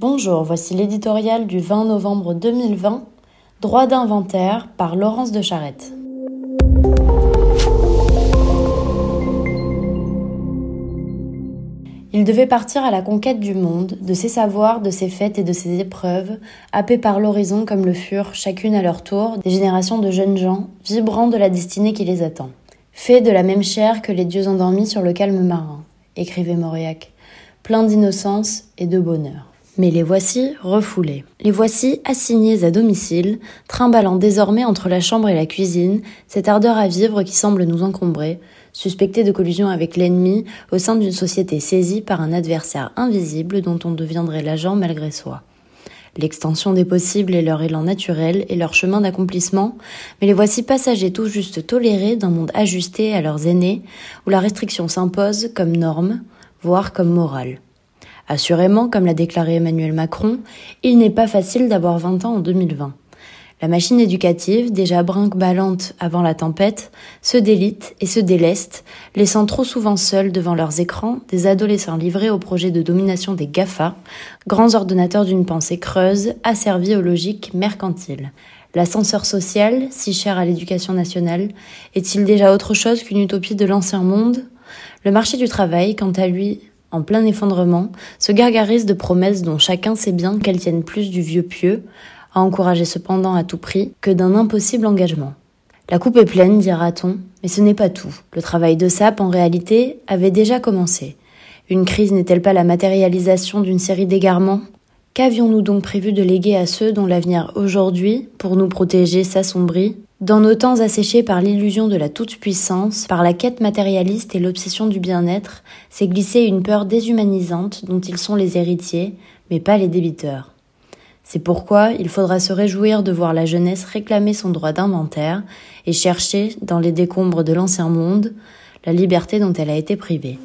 Bonjour, voici l'éditorial du 20 novembre 2020, Droit d'inventaire par Laurence de Charette. Il devait partir à la conquête du monde, de ses savoirs, de ses fêtes et de ses épreuves, happés par l'horizon comme le furent, chacune à leur tour, des générations de jeunes gens, vibrant de la destinée qui les attend. Fait de la même chair que les dieux endormis sur le calme marin, écrivait Mauriac, plein d'innocence et de bonheur. Mais les voici refoulés. Les voici assignés à domicile, trimballant désormais entre la chambre et la cuisine cette ardeur à vivre qui semble nous encombrer, suspectés de collusion avec l'ennemi au sein d'une société saisie par un adversaire invisible dont on deviendrait l'agent malgré soi. L'extension des possibles est leur élan naturel et leur chemin d'accomplissement, mais les voici passagers tout juste tolérés d'un monde ajusté à leurs aînés, où la restriction s'impose comme norme, voire comme morale. Assurément, comme l'a déclaré Emmanuel Macron, il n'est pas facile d'avoir 20 ans en 2020. La machine éducative, déjà brinque-ballante avant la tempête, se délite et se déleste, laissant trop souvent seuls devant leurs écrans des adolescents livrés au projet de domination des GAFA, grands ordinateurs d'une pensée creuse, asservis aux logiques mercantiles. L'ascenseur social, si cher à l'éducation nationale, est-il déjà autre chose qu'une utopie de l'ancien monde? Le marché du travail, quant à lui, en plein effondrement, se gargarise de promesses dont chacun sait bien qu'elles tiennent plus du vieux pieux, à encourager cependant à tout prix, que d'un impossible engagement. La coupe est pleine, dira-t-on, mais ce n'est pas tout. Le travail de SAP, en réalité, avait déjà commencé. Une crise n'est-elle pas la matérialisation d'une série d'égarements? Qu'avions-nous donc prévu de léguer à ceux dont l'avenir aujourd'hui, pour nous protéger, s'assombrit? Dans nos temps asséchés par l'illusion de la toute-puissance, par la quête matérialiste et l'obsession du bien-être, s'est glissée une peur déshumanisante dont ils sont les héritiers, mais pas les débiteurs. C'est pourquoi il faudra se réjouir de voir la jeunesse réclamer son droit d'inventaire et chercher, dans les décombres de l'ancien monde, la liberté dont elle a été privée.